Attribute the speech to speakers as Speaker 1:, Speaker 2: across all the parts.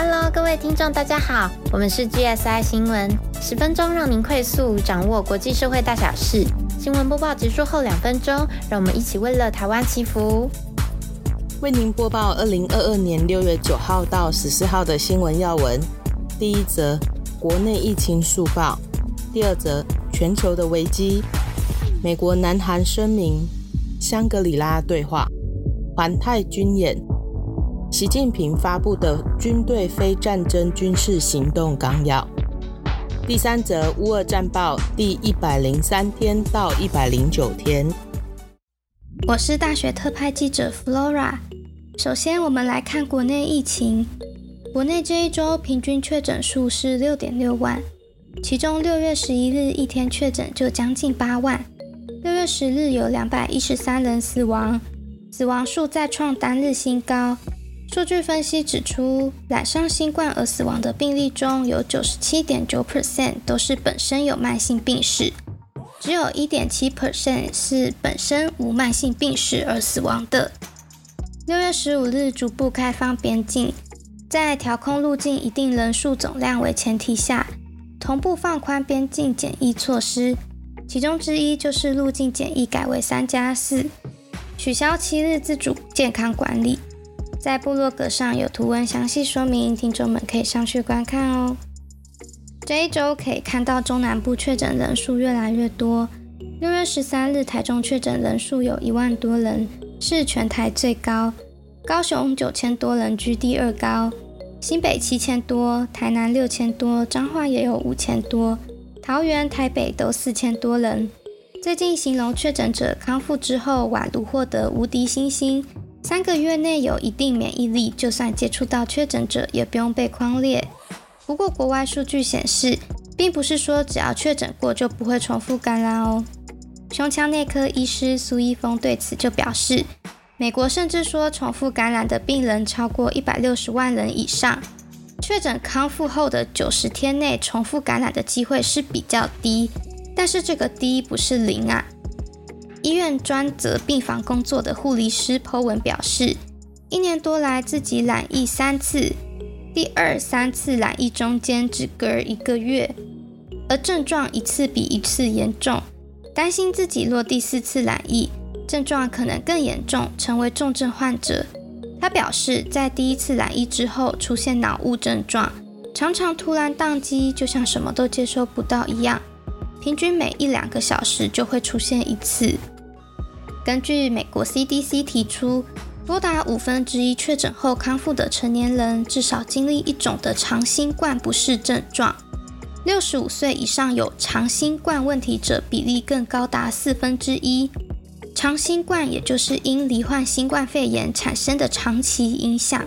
Speaker 1: Hello，各位听众，大家好，我们是 GSI 新闻，十分钟让您快速掌握国际社会大小事。新闻播报结束后两分钟，让我们一起为了台湾祈福。
Speaker 2: 为您播报二零二二年六月九号到十四号的新闻要闻。第一则，国内疫情速报；第二则，全球的危机。美国南韩声明，香格里拉对话，环太军演。习近平发布的军队非战争军事行动纲要。第三则，乌俄战报第一百零三天到一百零九天。
Speaker 3: 我是大学特派记者 Flora。首先，我们来看国内疫情。国内这一周平均确诊数是六点六万，其中六月十一日一天确诊就将近八万。六月十日有两百一十三人死亡，死亡数再创单日新高。数据分析指出，染上新冠而死亡的病例中有九十七点九 percent 都是本身有慢性病史，只有一点七 percent 是本身无慢性病史而死亡的。六月十五日逐步开放边境，在调控入境一定人数总量为前提下，同步放宽边境检疫措施。其中之一就是入境检疫改为三加四，取消七日自主健康管理。在部落格上有图文详细说明，听众们可以上去观看哦。这一周可以看到中南部确诊人数越来越多。六月十三日，台中确诊人数有一万多人。是全台最高，高雄九千多人居第二高，新北七千多，台南六千多，彰化也有五千多，桃园、台北都四千多人。最近形容确诊者康复之后，宛如获得无敌星星，三个月内有一定免疫力，就算接触到确诊者也不用被框列。不过国外数据显示，并不是说只要确诊过就不会重复感染哦。胸腔内科医师苏一峰对此就表示，美国甚至说重复感染的病人超过一百六十万人以上，确诊康复后的九十天内重复感染的机会是比较低，但是这个低不是零啊。医院专责病房工作的护理师 Po 文表示，一年多来自己染疫三次，第二三次染疫中间只隔一个月，而症状一次比一次严重。担心自己落第四次染疫，症状可能更严重，成为重症患者。他表示，在第一次染疫之后出现脑雾症状，常常突然宕机，就像什么都接收不到一样，平均每一两个小时就会出现一次。根据美国 CDC 提出，多达五分之一确诊后康复的成年人，至少经历一种的长新冠不适症状。六十五岁以上有长新冠问题者比例更高达四分之一。长新冠也就是因罹患新冠肺炎产生的长期影响。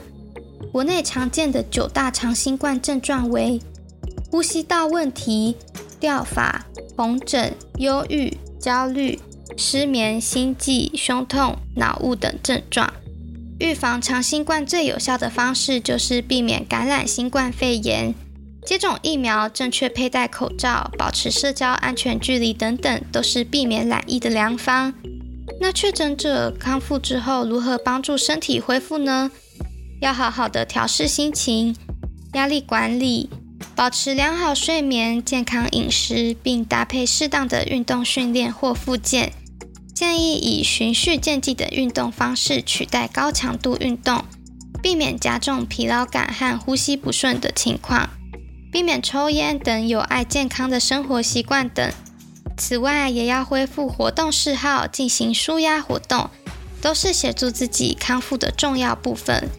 Speaker 3: 国内常见的九大长新冠症状为呼吸道问题、掉发、红疹、忧郁、焦虑、失眠、心悸、胸痛、脑雾等症状。预防长新冠最有效的方式就是避免感染新冠肺炎。接种疫苗、正确佩戴口罩、保持社交安全距离等等，都是避免染疫的良方。那确诊者康复之后，如何帮助身体恢复呢？要好好的调试心情、压力管理，保持良好睡眠、健康饮食，并搭配适当的运动训练或复健。建议以循序渐进的运动方式取代高强度运动，避免加重疲劳感和呼吸不顺的情况。避免抽烟等有碍健康的生活习惯等。此外，也要恢复活动嗜好，进行舒压活动，都是协助自己康复的重要部分。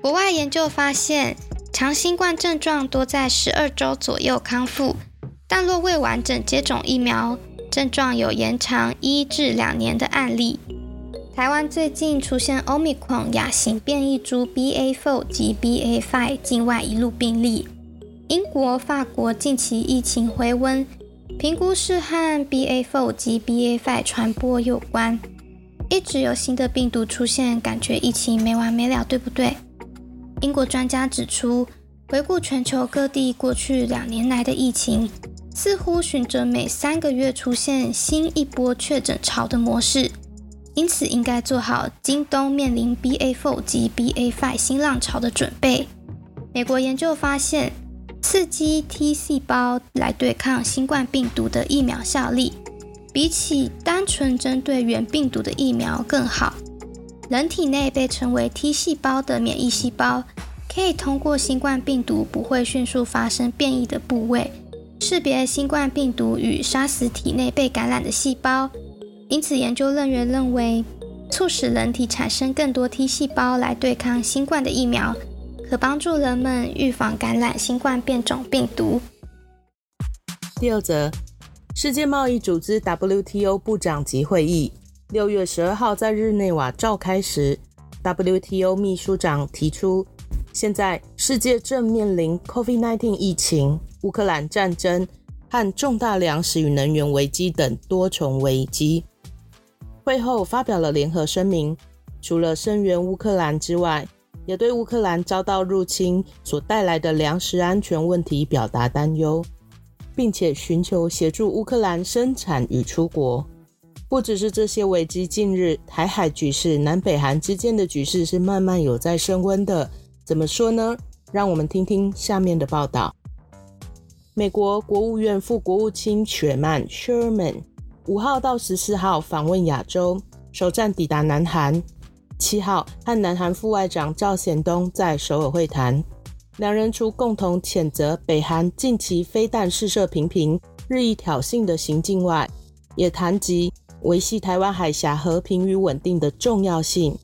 Speaker 3: 国外研究发现，长新冠症状多在十二周左右康复，但若未完整接种疫苗，症状有延长一至两年的案例。台湾最近出现 Omicron 亚型变异株 BA.4 及 BA.5 境外一路病例。英国、法国近期疫情回温，评估是和 BA.4 及 BA.5 传播有关。一直有新的病毒出现，感觉疫情没完没了，对不对？英国专家指出，回顾全球各地过去两年来的疫情，似乎循着每三个月出现新一波确诊潮的模式，因此应该做好京东面临 BA.4 及 BA.5 新浪潮的准备。美国研究发现，刺激 T 细胞来对抗新冠病毒的疫苗效力，比起单纯针对原病毒的疫苗更好。人体内被称为 T 细胞的免疫细胞，可以通过新冠病毒不会迅速发生变异的部位，识别新冠病毒与杀死体内被感染的细胞。因此，研究人员认为，促使人体产生更多 T 细胞来对抗新冠的疫苗。可帮助人们预防感染新冠变种病毒。
Speaker 2: 第二则，世界贸易组织 WTO 部长级会议六月十二号在日内瓦召开时，WTO 秘书长提出，现在世界正面临 COVID-19 疫情、乌克兰战争和重大粮食与能源危机等多重危机。会后发表了联合声明，除了声援乌克兰之外，也对乌克兰遭到入侵所带来的粮食安全问题表达担忧，并且寻求协助乌克兰生产与出国。不只是这些危机，近日台海局势、南北韩之间的局势是慢慢有在升温的。怎么说呢？让我们听听下面的报道。美国国务院副国务卿雪曼 （Sherman） 五号到十四号访问亚洲，首站抵达南韩。七号和南韩副外长赵显东在首尔会谈，两人除共同谴责北韩近期飞弹试射频频、日益挑衅的行径外，也谈及维系台湾海峡和平与稳定的重要性。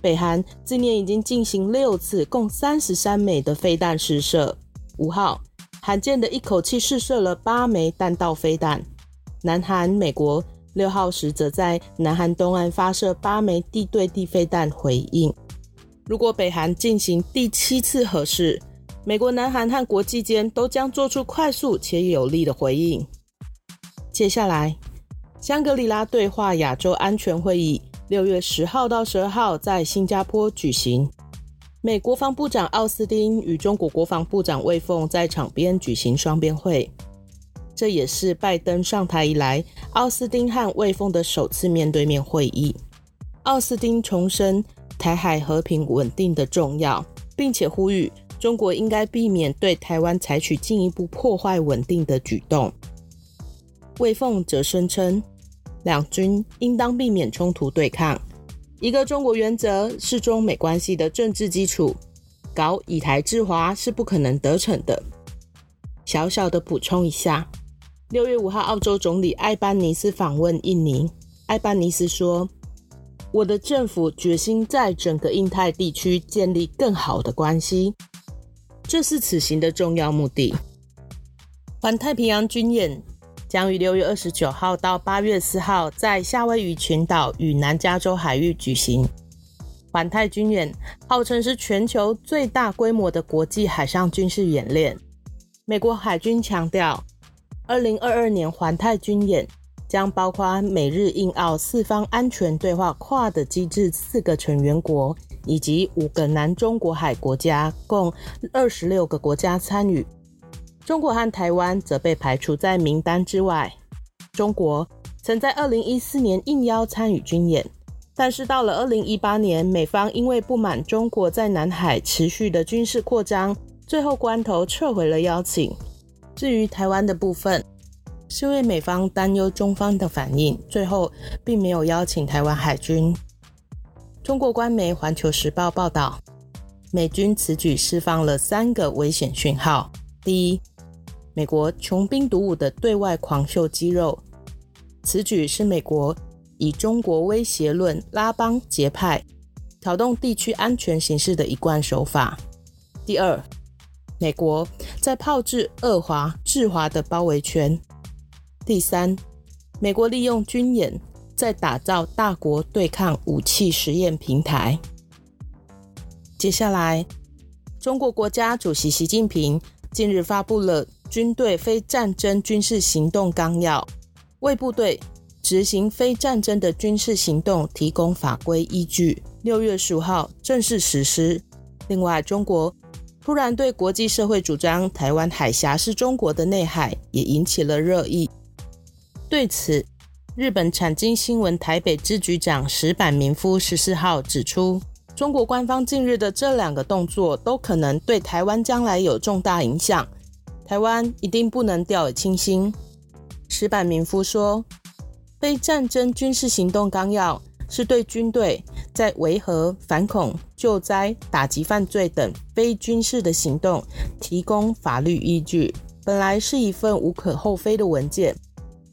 Speaker 2: 北韩今年已经进行六次，共三十三枚的飞弹试射。五号罕见的一口气试射了八枚弹道飞弹。南韩、美国。六号时则在南韩东岸发射八枚地对地飞弹回应。如果北韩进行第七次核试，美国、南韩和国际间都将做出快速且有力的回应。接下来，香格里拉对话亚洲安全会议六月十号到十二号在新加坡举行，美国防部长奥斯汀与中国国防部长魏凤在场边举行双边会。这也是拜登上台以来，奥斯汀和魏凤的首次面对面会议。奥斯汀重申台海和平稳定的重要，并且呼吁中国应该避免对台湾采取进一步破坏稳定的举动。魏凤则声称，两军应当避免冲突对抗，一个中国原则是中美关系的政治基础，搞以台制华是不可能得逞的。小小的补充一下。六月五号，澳洲总理艾班尼斯访问印尼。艾班尼斯说：“我的政府决心在整个印太地区建立更好的关系，这是此行的重要目的。”环太平洋军演将于六月二十九号到八月四号在夏威夷群岛与南加州海域举行。环太军演号称是全球最大规模的国际海上军事演练。美国海军强调。二零二二年环太军演将包括美日印澳四方安全对话跨的机制四个成员国，以及五个南中国海国家，共二十六个国家参与。中国和台湾则被排除在名单之外。中国曾在二零一四年应邀参与军演，但是到了二零一八年，美方因为不满中国在南海持续的军事扩张，最后关头撤回了邀请。至于台湾的部分，是因为美方担忧中方的反应，最后并没有邀请台湾海军。中国官媒《环球时报》报道，美军此举释放了三个危险讯号：第一，美国穷兵黩武的对外狂秀肌肉，此举是美国以中国威胁论拉帮结派，挑动地区安全形势的一贯手法；第二，美国在炮制恶华制华的包围圈。第三，美国利用军演在打造大国对抗武器实验平台。接下来，中国国家主席习近平近日发布了军队非战争军事行动纲要，为部队执行非战争的军事行动提供法规依据。六月十五号正式实施。另外，中国。突然对国际社会主张台湾海峡是中国的内海，也引起了热议。对此，日本产经新闻台北支局长石坂明夫十四号指出，中国官方近日的这两个动作都可能对台湾将来有重大影响，台湾一定不能掉以轻心。石板民夫说：“非战争军事行动纲要是对军队在维和、反恐、救灾、打击犯罪等非军事的行动提供法律依据，本来是一份无可厚非的文件。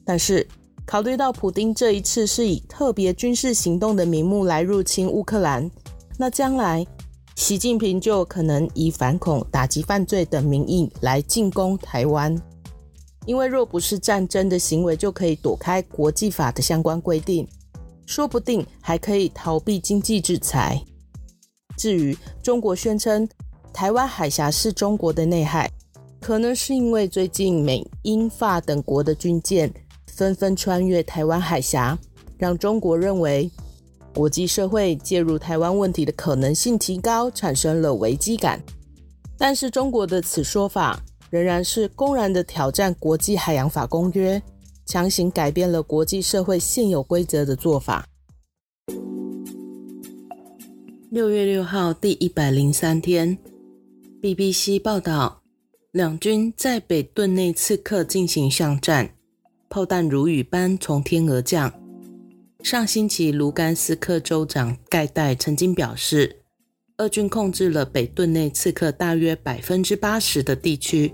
Speaker 2: 但是，考虑到普丁这一次是以特别军事行动的名目来入侵乌克兰，那将来习近平就可能以反恐、打击犯罪等名义来进攻台湾。”因为若不是战争的行为，就可以躲开国际法的相关规定，说不定还可以逃避经济制裁。至于中国宣称台湾海峡是中国的内海，可能是因为最近美、英、法等国的军舰纷纷穿越台湾海峡，让中国认为国际社会介入台湾问题的可能性提高，产生了危机感。但是中国的此说法。仍然是公然的挑战国际海洋法公约，强行改变了国际社会现有规则的做法。六月六号，第一百零三天，BBC 报道，两军在北顿内刺客进行巷战，炮弹如雨般从天而降。上星期，卢甘斯克州长盖代曾经表示。俄军控制了北顿内刺客大约百分之八十的地区，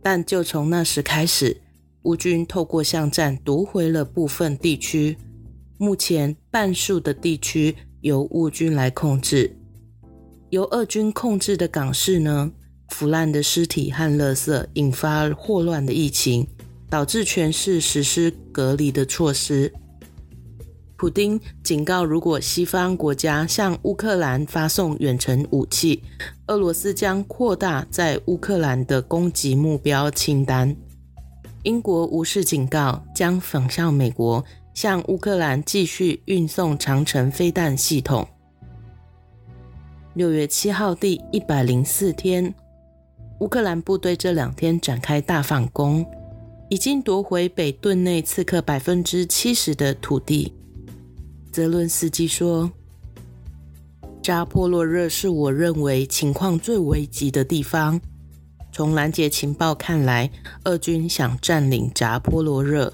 Speaker 2: 但就从那时开始，乌军透过巷战夺回了部分地区。目前，半数的地区由乌军来控制。由俄军控制的港市呢，腐烂的尸体和垃圾引发霍乱的疫情，导致全市实施隔离的措施。普丁警告，如果西方国家向乌克兰发送远程武器，俄罗斯将扩大在乌克兰的攻击目标清单。英国无视警告，将仿效美国向乌克兰继续运送长城飞弹系统。六月七号，第一百零四天，乌克兰部队这两天展开大反攻，已经夺回北顿内刺客百分之七十的土地。泽伦斯基说：“扎波洛热是我认为情况最危急的地方。从拦截情报看来，俄军想占领扎波罗热。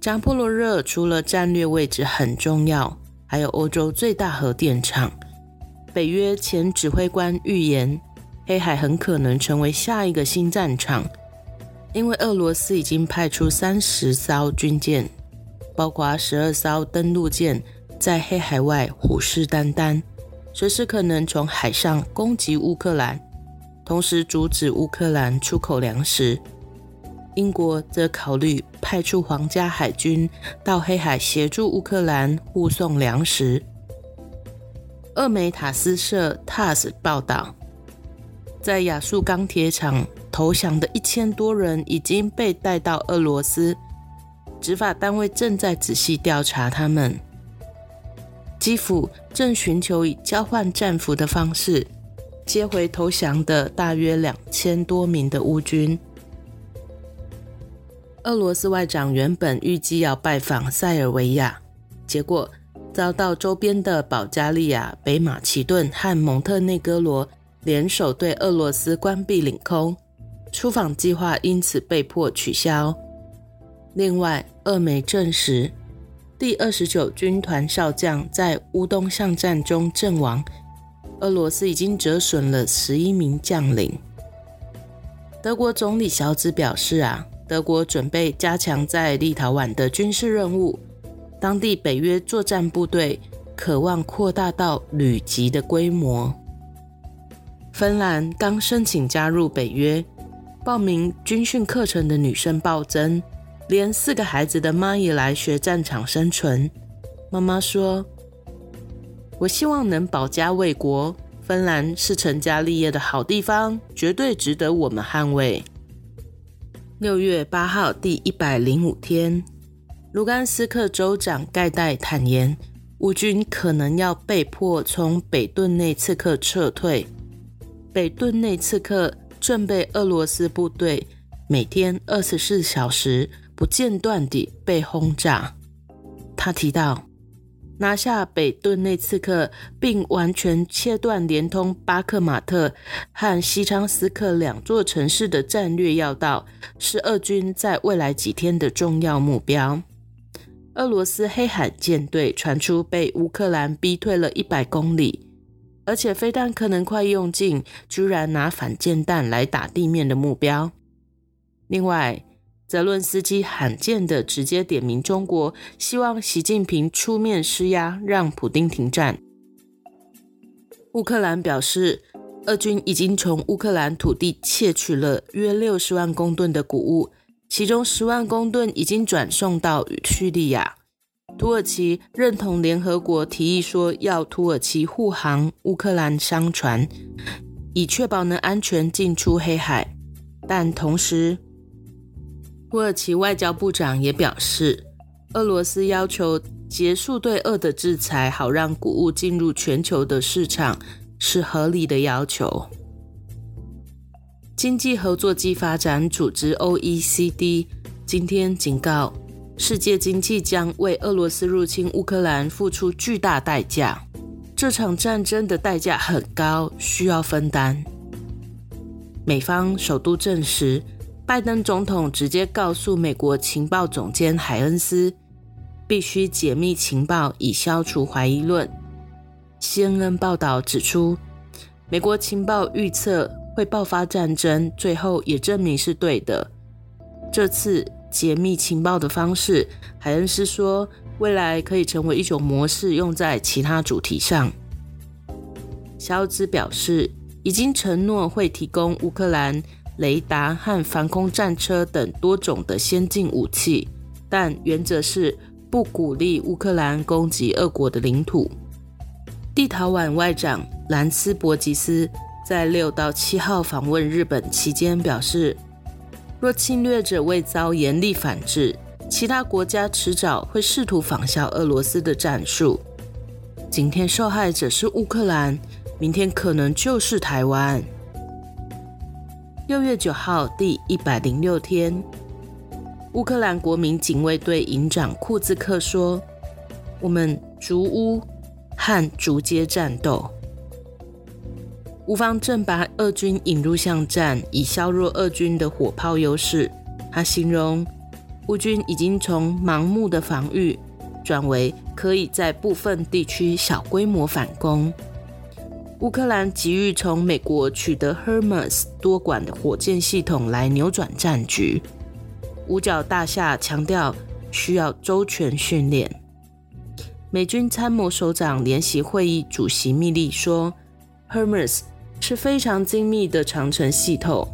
Speaker 2: 扎波罗热除了战略位置很重要，还有欧洲最大核电厂。北约前指挥官预言，黑海很可能成为下一个新战场，因为俄罗斯已经派出三十艘军舰。”包括十二艘登陆舰在黑海外虎视眈眈，随时可能从海上攻击乌克兰，同时阻止乌克兰出口粮食。英国则考虑派出皇家海军到黑海协助乌克兰护送粮食。俄美塔斯社 TASS 报道，在亚速钢铁厂投降的一千多人已经被带到俄罗斯。执法单位正在仔细调查他们。基辅正寻求以交换战俘的方式接回投降的大约两千多名的乌军。俄罗斯外长原本预计要拜访塞尔维亚，结果遭到周边的保加利亚、北马其顿和蒙特内哥罗联手对俄罗斯关闭领空，出访计划因此被迫取消。另外，俄媒证实，第二十九军团少将在乌东巷战中阵亡。俄罗斯已经折损了十一名将领。德国总理小兹表示：“啊，德国准备加强在立陶宛的军事任务，当地北约作战部队渴望扩大到旅级的规模。”芬兰刚申请加入北约，报名军训课程的女生暴增。连四个孩子的妈也来学战场生存。妈妈说：“我希望能保家卫国。芬兰是成家立业的好地方，绝对值得我们捍卫。”六月八号，第一百零五天，卢甘斯克州长盖代坦言，乌军可能要被迫从北顿内刺克撤退。北顿内刺克正被俄罗斯部队每天二十四小时。不间断地被轰炸。他提到，拿下北顿内茨克，并完全切断连通巴克马特和西昌斯克两座城市的战略要道，是俄军在未来几天的重要目标。俄罗斯黑海舰队传出被乌克兰逼退了一百公里，而且飞弹可能快用尽，居然拿反舰弹来打地面的目标。另外，泽伦斯基罕见的直接点名中国，希望习近平出面施压，让普京停战。乌克兰表示，俄军已经从乌克兰土地窃取了约六十万公吨的谷物，其中十万公吨已经转送到叙利亚。土耳其认同联合国提议，说要土耳其护航乌克兰商船，以确保能安全进出黑海，但同时。土耳其外交部长也表示，俄罗斯要求结束对俄的制裁，好让谷物进入全球的市场，是合理的要求。经济合作暨发展组织 （OECD） 今天警告，世界经济将为俄罗斯入侵乌克兰付出巨大代价。这场战争的代价很高，需要分担。美方首度证实。拜登总统直接告诉美国情报总监海恩斯，必须解密情报以消除怀疑论。CNN 报道指出，美国情报预测会爆发战争，最后也证明是对的。这次解密情报的方式，海恩斯说，未来可以成为一种模式，用在其他主题上。肖兹表示，已经承诺会提供乌克兰。雷达和防空战车等多种的先进武器，但原则是不鼓励乌克兰攻击俄国的领土。地陶宛外长兰斯伯吉斯在六到七号访问日本期间表示，若侵略者未遭严厉反制，其他国家迟早会试图仿效俄罗斯的战术。今天受害者是乌克兰，明天可能就是台湾。六月九号，第一百零六天，乌克兰国民警卫队营长库兹克说：“我们逐屋和逐街战斗，乌方正把俄军引入巷战，以削弱俄军的火炮优势。”他形容乌军已经从盲目的防御转为可以在部分地区小规模反攻。乌克兰急于从美国取得 Hermes 多管的火箭系统来扭转战局。五角大厦强调需要周全训练。美军参谋首长联席会议主席密利说：“Hermes 是非常精密的长城系统，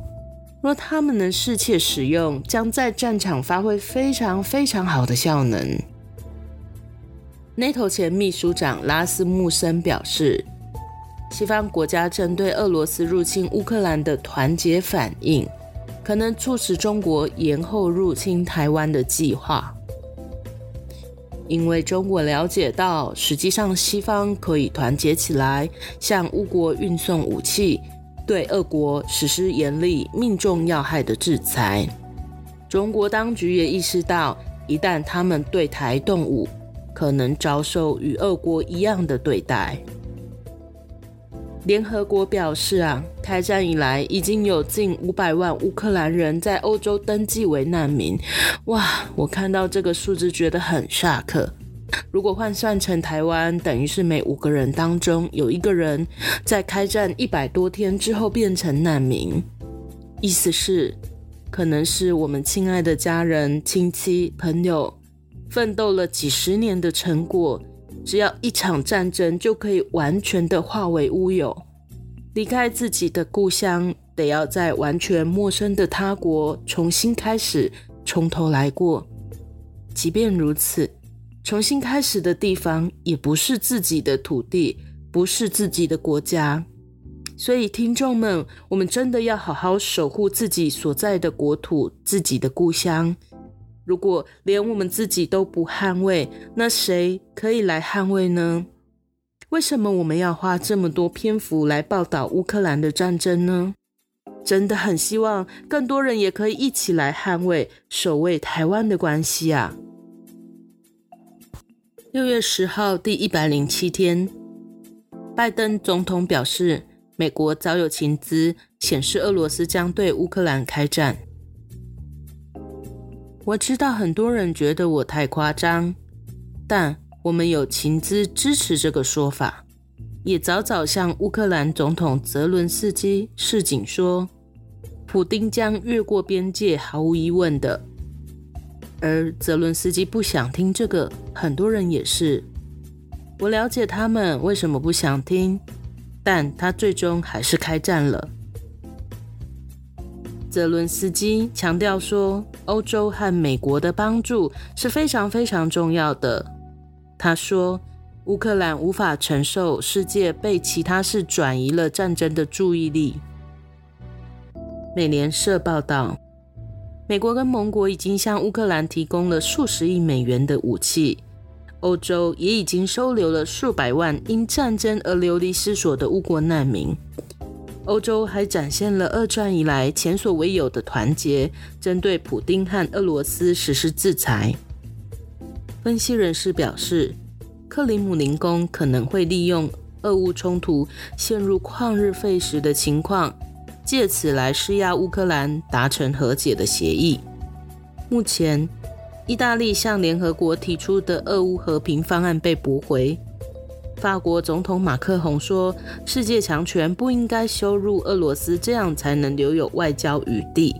Speaker 2: 若他们能适切使用，将在战场发挥非常非常好的效能。”NATO 前秘书长拉斯穆森表示。西方国家针对俄罗斯入侵乌克兰的团结反应，可能促使中国延后入侵台湾的计划，因为中国了解到，实际上西方可以团结起来，向乌国运送武器，对俄国实施严厉、命中要害的制裁。中国当局也意识到，一旦他们对台动武，可能遭受与俄国一样的对待。联合国表示啊，开战以来已经有近五百万乌克兰人在欧洲登记为难民。哇，我看到这个数字觉得很吓客。如果换算成台湾，等于是每五个人当中有一个人在开战一百多天之后变成难民。意思是，可能是我们亲爱的家人、亲戚、朋友奋斗了几十年的成果。只要一场战争就可以完全的化为乌有，离开自己的故乡，得要在完全陌生的他国重新开始，从头来过。即便如此，重新开始的地方也不是自己的土地，不是自己的国家。所以，听众们，我们真的要好好守护自己所在的国土，自己的故乡。如果连我们自己都不捍卫，那谁可以来捍卫呢？为什么我们要花这么多篇幅来报道乌克兰的战争呢？真的很希望更多人也可以一起来捍卫、守卫台湾的关系啊！六月十号，第一百零七天，拜登总统表示，美国早有情资显示俄罗斯将对乌克兰开战。我知道很多人觉得我太夸张，但我们有情资支持这个说法，也早早向乌克兰总统泽伦斯基示警说，普丁将越过边界，毫无疑问的。而泽伦斯基不想听这个，很多人也是。我了解他们为什么不想听，但他最终还是开战了。泽伦斯基强调说，欧洲和美国的帮助是非常非常重要的。他说，乌克兰无法承受世界被其他事转移了战争的注意力。美联社报道。美国跟盟国已经向乌克兰提供了数十亿美元的武器，欧洲也已经收留了数百万因战争而流离失所的乌国难民。欧洲还展现了二战以来前所未有的团结，针对普丁和俄罗斯实施制裁。分析人士表示，克里姆林宫可能会利用俄乌冲突陷入旷日费时的情况。借此来施压乌克兰达成和解的协议。目前，意大利向联合国提出的俄乌和平方案被驳回。法国总统马克宏说：“世界强权不应该羞辱俄罗斯，这样才能留有外交余地。”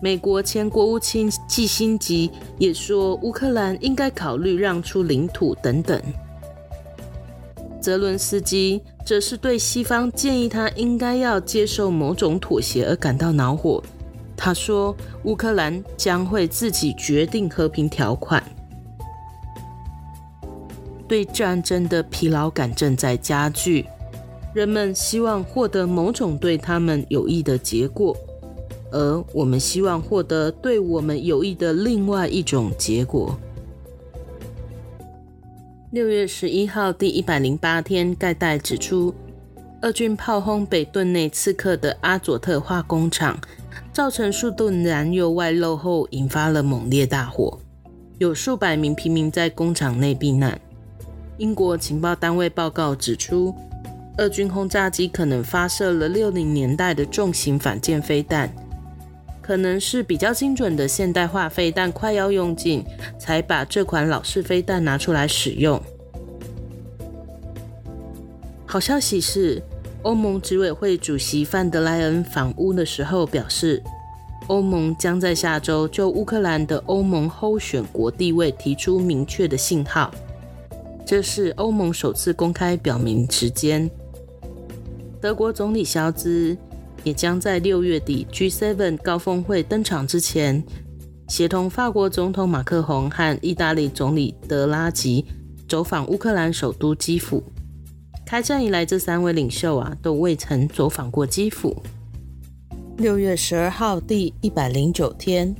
Speaker 2: 美国前国务卿基辛吉也说：“乌克兰应该考虑让出领土等等。”泽伦斯基则是对西方建议他应该要接受某种妥协而感到恼火。他说：“乌克兰将会自己决定和平条款。”对战争的疲劳感正在加剧，人们希望获得某种对他们有益的结果，而我们希望获得对我们有益的另外一种结果。六月十一号，第一百零八天，盖代指出，俄军炮轰北顿内刺客的阿佐特化工厂，造成数吨燃油外漏后，引发了猛烈大火，有数百名平民在工厂内避难。英国情报单位报告指出，俄军轰炸机可能发射了六零年代的重型反舰飞弹。可能是比较精准的现代化飞弹快要用尽，才把这款老式飞弹拿出来使用。好消息是，欧盟执委会主席范德莱恩访乌的时候表示，欧盟将在下周就乌克兰的欧盟候选国地位提出明确的信号。这是欧盟首次公开表明时间。德国总理肖兹。也将在六月底 G7 高峰会登场之前，协同法国总统马克宏和意大利总理德拉吉走访乌克兰首都基辅。开战以来，这三位领袖啊都未曾走访过基辅。六月十二号，第一百零九天，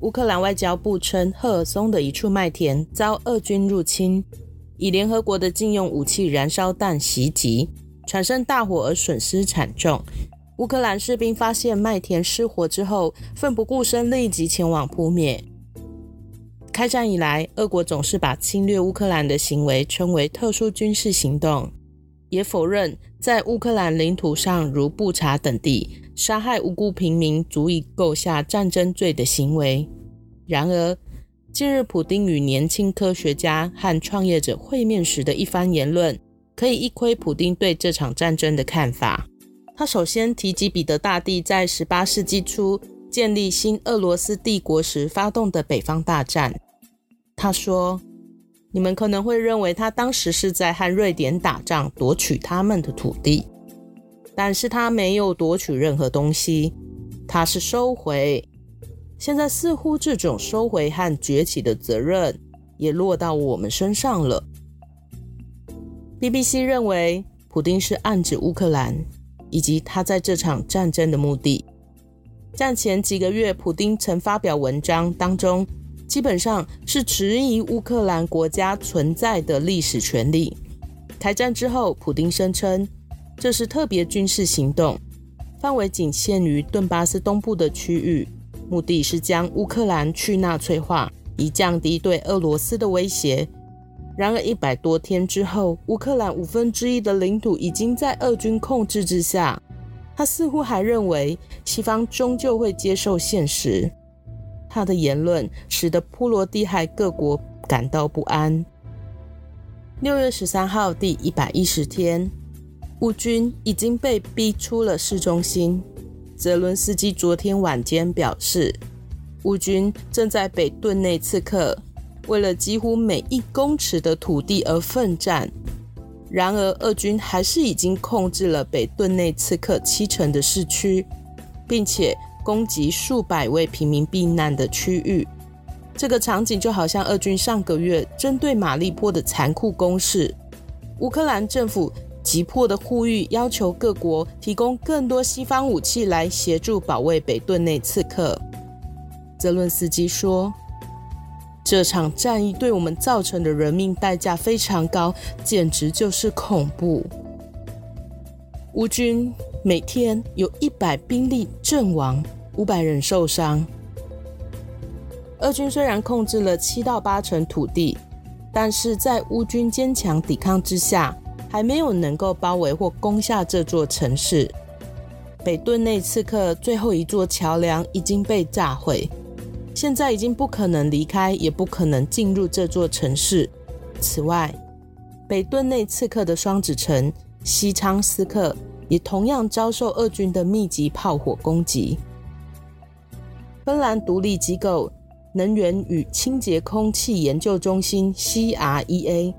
Speaker 2: 乌克兰外交部称，赫尔松的一处麦田遭俄军入侵，以联合国的禁用武器燃烧弹袭击，产生大火而损失惨重。乌克兰士兵发现麦田失火之后，奋不顾身，立即前往扑灭。开战以来，俄国总是把侵略乌克兰的行为称为特殊军事行动，也否认在乌克兰领土上如布查等地杀害无辜平民足以构下战争罪的行为。然而，近日普丁与年轻科学家和创业者会面时的一番言论，可以一窥普丁对这场战争的看法。他首先提及彼得大帝在十八世纪初建立新俄罗斯帝国时发动的北方大战。他说：“你们可能会认为他当时是在和瑞典打仗，夺取他们的土地，但是他没有夺取任何东西，他是收回。现在似乎这种收回和崛起的责任也落到我们身上了。”BBC 认为，普丁是暗指乌克兰。以及他在这场战争的目的。战前几个月，普丁曾发表文章，当中基本上是质疑乌克兰国家存在的历史权利。开战之后，普丁声称这是特别军事行动，范围仅限于顿巴斯东部的区域，目的是将乌克兰去纳粹化，以降低对俄罗斯的威胁。然而一百多天之后，乌克兰五分之一的领土已经在俄军控制之下。他似乎还认为西方终究会接受现实。他的言论使得波罗的海各国感到不安。六月十三号，第一百一十天，乌军已经被逼出了市中心。泽伦斯基昨天晚间表示，乌军正在北顿内刺客。为了几乎每一公尺的土地而奋战，然而俄军还是已经控制了北顿内刺客七成的市区，并且攻击数百位平民避难的区域。这个场景就好像俄军上个月针对马利坡的残酷攻势。乌克兰政府急迫的呼吁，要求各国提供更多西方武器来协助保卫北顿内刺客。泽伦斯基说。这场战役对我们造成的人命代价非常高，简直就是恐怖。乌军每天有一百兵力阵亡，五百人受伤。俄军虽然控制了七到八成土地，但是在乌军坚强抵抗之下，还没有能够包围或攻下这座城市。北顿内刺客最后一座桥梁已经被炸毁。现在已经不可能离开，也不可能进入这座城市。此外，北顿内刺客的双子城西昌斯克也同样遭受俄军的密集炮火攻击。芬兰独立机构能源与清洁空气研究中心 （CREA）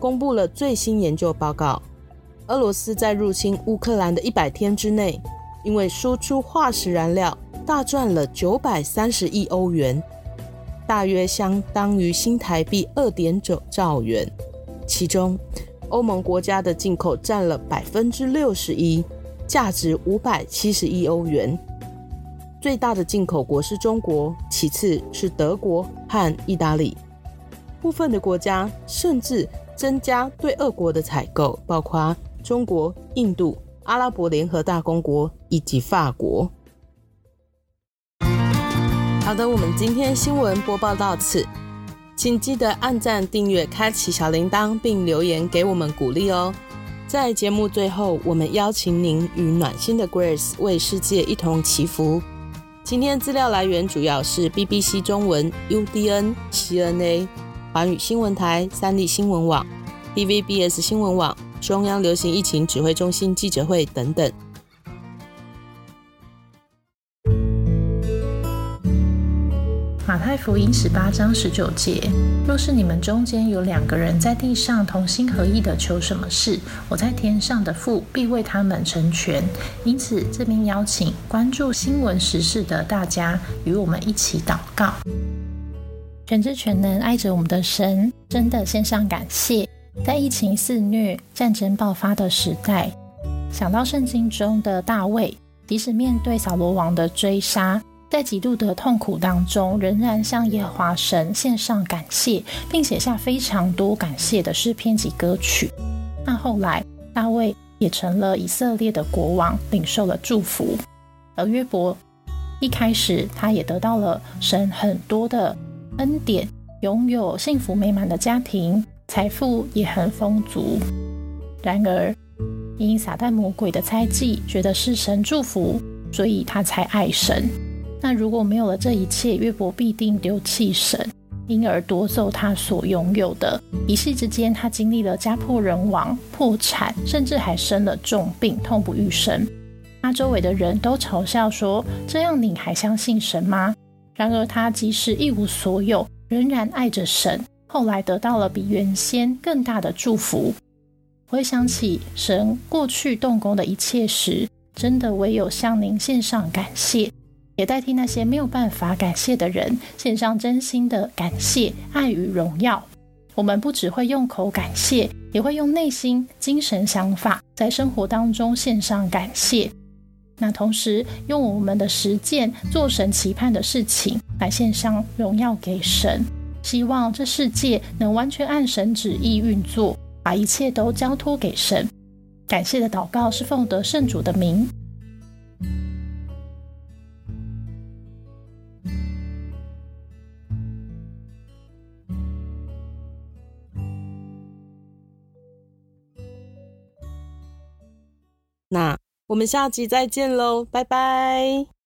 Speaker 2: 公布了最新研究报告：俄罗斯在入侵乌克兰的一百天之内，因为输出化石燃料。大赚了九百三十亿欧元，大约相当于新台币二点九兆元。其中，欧盟国家的进口占了百分之六十一，价值五百七十亿欧元。最大的进口国是中国，其次是德国和意大利。部分的国家甚至增加对俄国的采购，包括中国、印度、阿拉伯联合大公国以及法国。好的，我们今天新闻播报到此，请记得按赞、订阅、开启小铃铛，并留言给我们鼓励哦。在节目最后，我们邀请您与暖心的 Grace 为世界一同祈福。今天资料来源主要是 BBC 中文、UDN、CNA、环宇新闻台、三立新闻网、TVBS 新闻网、中央流行疫情指挥中心记者会等等。
Speaker 4: 马太福音十八章十九节：若是你们中间有两个人在地上同心合意的求什么事，我在天上的父必为他们成全。因此，这边邀请关注新闻时事的大家与我们一起祷告。全知全能爱着我们的神，真的献上感谢。在疫情肆虐、战争爆发的时代，想到圣经中的大卫，即使面对扫罗王的追杀。在极度的痛苦当中，仍然向耶和华神献上感谢，并写下非常多感谢的诗篇及歌曲。那后来，大卫也成了以色列的国王，领受了祝福。而约伯一开始，他也得到了神很多的恩典，拥有幸福美满的家庭，财富也很丰足。然而，因撒旦魔鬼的猜忌，觉得是神祝福，所以他才爱神。那如果没有了这一切，约伯必定丢弃神，因而夺走他所拥有的。一夕之间，他经历了家破人亡、破产，甚至还生了重病，痛不欲生。他周围的人都嘲笑说：“这样你还相信神吗？”然而他即使一无所有，仍然爱着神。后来得到了比原先更大的祝福。回想起神过去动工的一切时，真的唯有向您献上感谢。也代替那些没有办法感谢的人，献上真心的感谢、爱与荣耀。我们不只会用口感谢，也会用内心、精神想法，在生活当中献上感谢。那同时用我们的实践做神期盼的事情，来献上荣耀给神，希望这世界能完全按神旨意运作，把一切都交托给神。感谢的祷告是奉得圣主的名。
Speaker 2: 那。我们下集再见喽，拜拜。